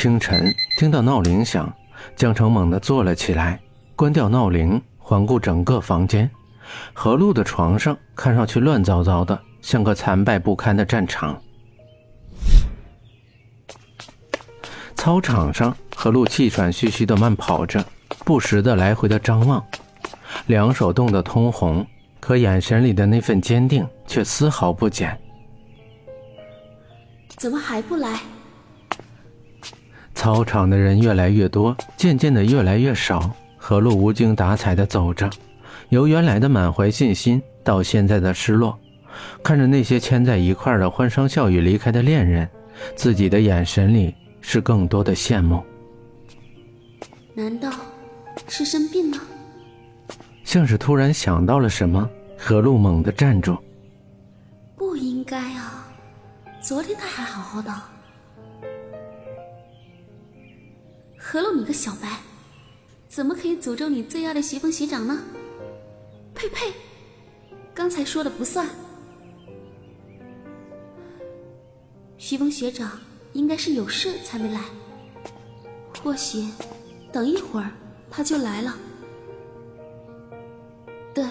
清晨听到闹铃响，江城猛地坐了起来，关掉闹铃，环顾整个房间。何露的床上看上去乱糟糟的，像个残败不堪的战场。操场上，何露气喘吁吁的慢跑着，不时的来回的张望，两手冻得通红，可眼神里的那份坚定却丝毫不减。怎么还不来？操场的人越来越多，渐渐的越来越少。何露无精打采的走着，由原来的满怀信心到现在的失落，看着那些牵在一块的欢声笑语离开的恋人，自己的眼神里是更多的羡慕。难道是生病了？像是突然想到了什么，何露猛地站住。不应该啊，昨天他还好好的。何露，你个小白，怎么可以诅咒你最爱的徐峰学长呢？呸呸！刚才说的不算。徐峰学长应该是有事才没来，或许等一会儿他就来了。对，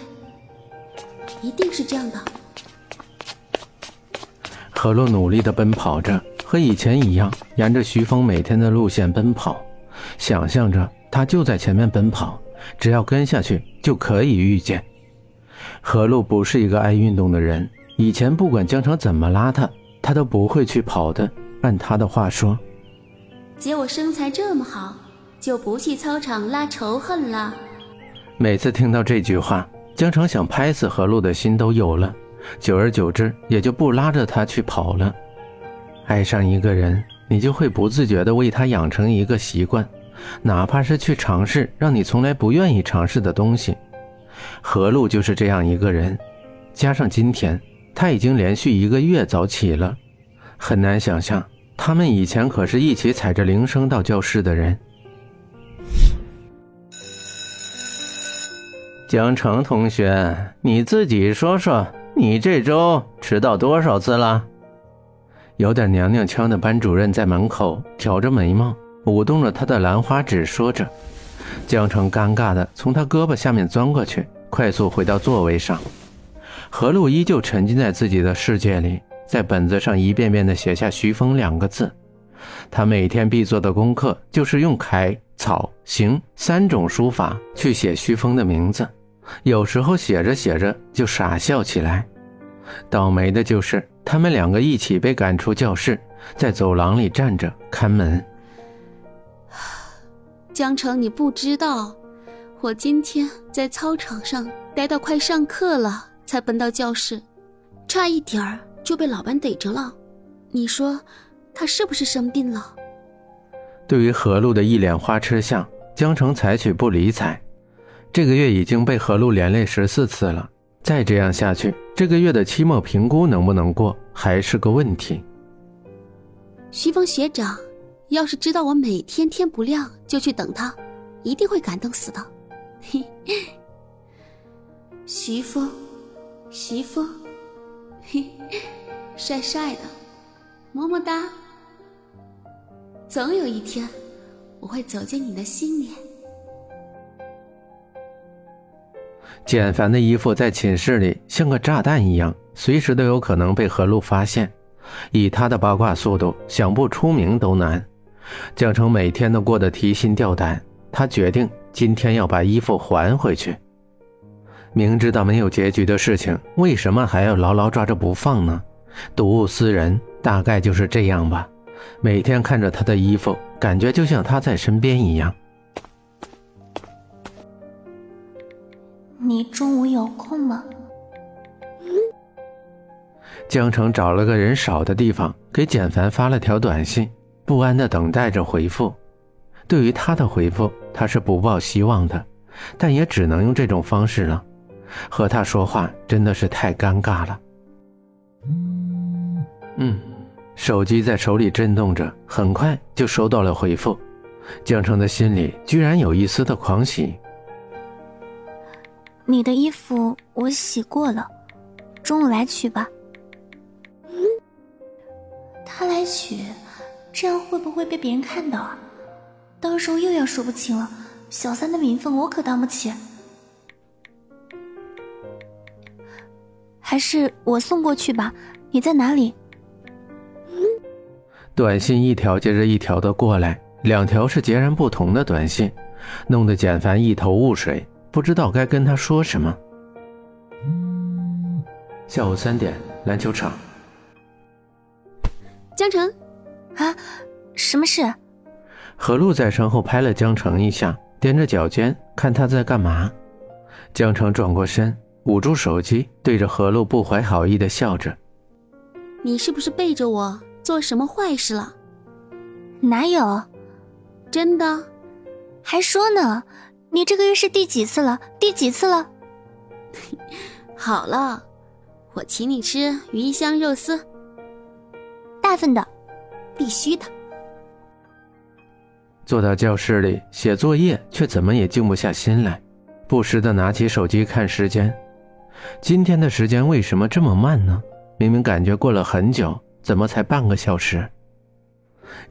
一定是这样的。何露努力的奔跑着，和以前一样，沿着徐峰每天的路线奔跑。想象着他就在前面奔跑，只要跟下去就可以遇见。何露不是一个爱运动的人，以前不管江城怎么拉他，他都不会去跑的。按他的话说：“姐，我身材这么好，就不去操场拉仇恨了。”每次听到这句话，江城想拍死何露的心都有了。久而久之，也就不拉着他去跑了。爱上一个人，你就会不自觉地为他养成一个习惯。哪怕是去尝试让你从来不愿意尝试的东西，何露就是这样一个人。加上今天他已经连续一个月早起了，很难想象他们以前可是一起踩着铃声到教室的人。江城同学，你自己说说，你这周迟到多少次了？有点娘娘腔的班主任在门口挑着眉毛。舞动着他的兰花指，说着。江城尴尬的从他胳膊下面钻过去，快速回到座位上。何璐依旧沉浸在自己的世界里，在本子上一遍遍的写下“徐峰”两个字。他每天必做的功课就是用楷、草、行三种书法去写徐峰的名字。有时候写着写着就傻笑起来。倒霉的就是他们两个一起被赶出教室，在走廊里站着看门。江城，你不知道，我今天在操场上待到快上课了，才奔到教室，差一点儿就被老班逮着了。你说他是不是生病了？对于何露的一脸花痴相，江城采取不理睬。这个月已经被何露连累十四次了，再这样下去，这个月的期末评估能不能过还是个问题。徐峰学长。要是知道我每天天不亮就去等他，一定会感动死的。嘿，徐峰，徐峰，嘿，帅帅的，么么哒。总有一天，我会走进你的心里。简凡的衣服在寝室里像个炸弹一样，随时都有可能被何露发现。以他的八卦速度，想不出名都难。江城每天都过得提心吊胆，他决定今天要把衣服还回去。明知道没有结局的事情，为什么还要牢牢抓着不放呢？睹物思人，大概就是这样吧。每天看着他的衣服，感觉就像他在身边一样。你中午有空吗？江城找了个人少的地方，给简凡发了条短信。不安的等待着回复，对于他的回复，他是不抱希望的，但也只能用这种方式了。和他说话真的是太尴尬了。嗯，手机在手里震动着，很快就收到了回复。江城的心里居然有一丝的狂喜。你的衣服我洗过了，中午来取吧。他来取。这样会不会被别人看到啊？到时候又要说不清了。小三的名分我可当不起。还是我送过去吧。你在哪里？短信一条接着一条的过来，两条是截然不同的短信，弄得简凡一头雾水，不知道该跟他说什么。下午三点，篮球场。江城，啊，什么事？何璐在身后拍了江城一下，踮着脚尖看他在干嘛。江城转过身，捂住手机，对着何璐不怀好意的笑着。你是不是背着我做什么坏事了？哪有？真的？还说呢？你这个月是第几次了？第几次了？好了，我请你吃鱼香肉丝，大份的，必须的。坐到教室里写作业，却怎么也静不下心来，不时的拿起手机看时间。今天的时间为什么这么慢呢？明明感觉过了很久，怎么才半个小时？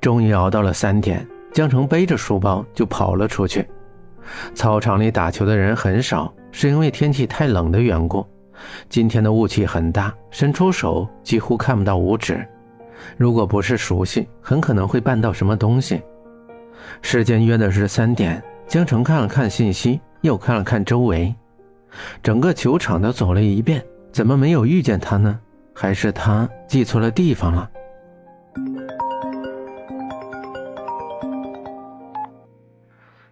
终于熬到了三点，江城背着书包就跑了出去。操场里打球的人很少，是因为天气太冷的缘故。今天的雾气很大，伸出手几乎看不到五指。如果不是熟悉，很可能会绊到什么东西。时间约的是三点，江城看了看信息，又看了看周围，整个球场都走了一遍，怎么没有遇见他呢？还是他记错了地方了。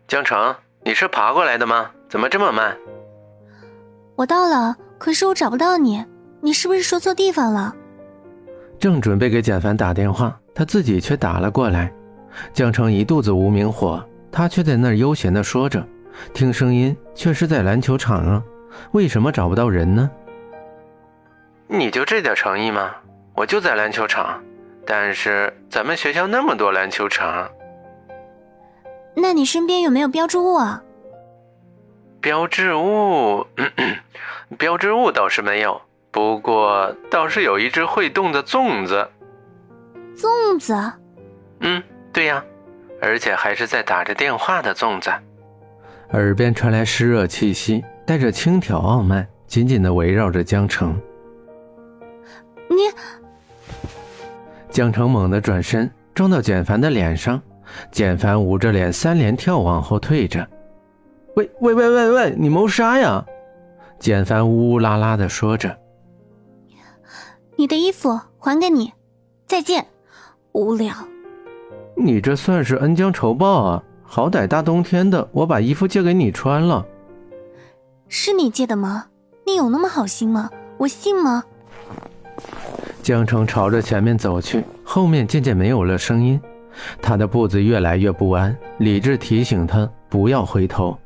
江城，你是爬过来的吗？怎么这么慢？我到了，可是我找不到你，你是不是说错地方了？正准备给简凡打电话，他自己却打了过来。江城一肚子无名火，他却在那儿悠闲的说着，听声音却是在篮球场啊，为什么找不到人呢？你就这点诚意吗？我就在篮球场，但是咱们学校那么多篮球场。那你身边有没有标志物啊？标志物，标志物倒是没有，不过倒是有一只会动的粽子。粽子？嗯，对呀，而且还是在打着电话的粽子。耳边传来湿热气息，带着轻佻傲慢，紧紧的围绕着江城。你，江城猛地转身，撞到简凡的脸上。简凡捂着脸，三连跳往后退着。喂喂喂喂喂，你谋杀呀！简凡呜呜啦啦的说着。你的衣服还给你，再见。无聊。你这算是恩将仇报啊！好歹大冬天的，我把衣服借给你穿了。是你借的吗？你有那么好心吗？我信吗？江城朝着前面走去，后面渐渐没有了声音，他的步子越来越不安。理智提醒他不要回头。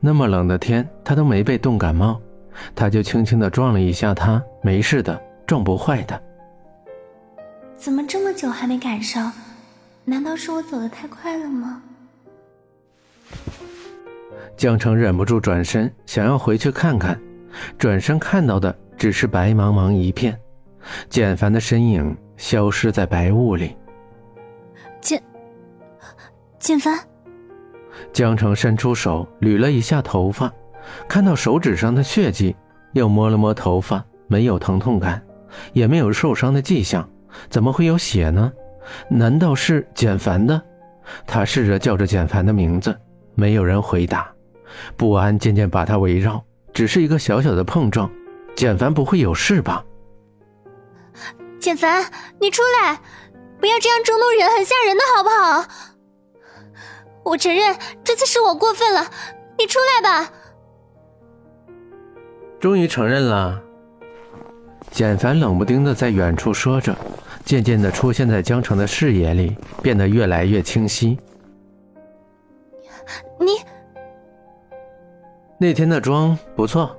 那么冷的天，他都没被冻感冒，他就轻轻地撞了一下他，没事的，撞不坏的。怎么这么久还没赶上？难道是我走得太快了吗？江城忍不住转身，想要回去看看，转身看到的只是白茫茫一片。简凡的身影消失在白雾里。简，简凡。江城伸出手捋了一下头发，看到手指上的血迹，又摸了摸头发，没有疼痛感，也没有受伤的迹象，怎么会有血呢？难道是简凡的？他试着叫着简凡的名字，没有人回答，不安渐渐把他围绕。只是一个小小的碰撞，简凡不会有事吧？简凡，你出来！不要这样捉弄人，很吓人的，好不好？我承认这次是我过分了，你出来吧。终于承认了。简凡冷不丁的在远处说着，渐渐的出现在江城的视野里，变得越来越清晰。你那天的妆不错。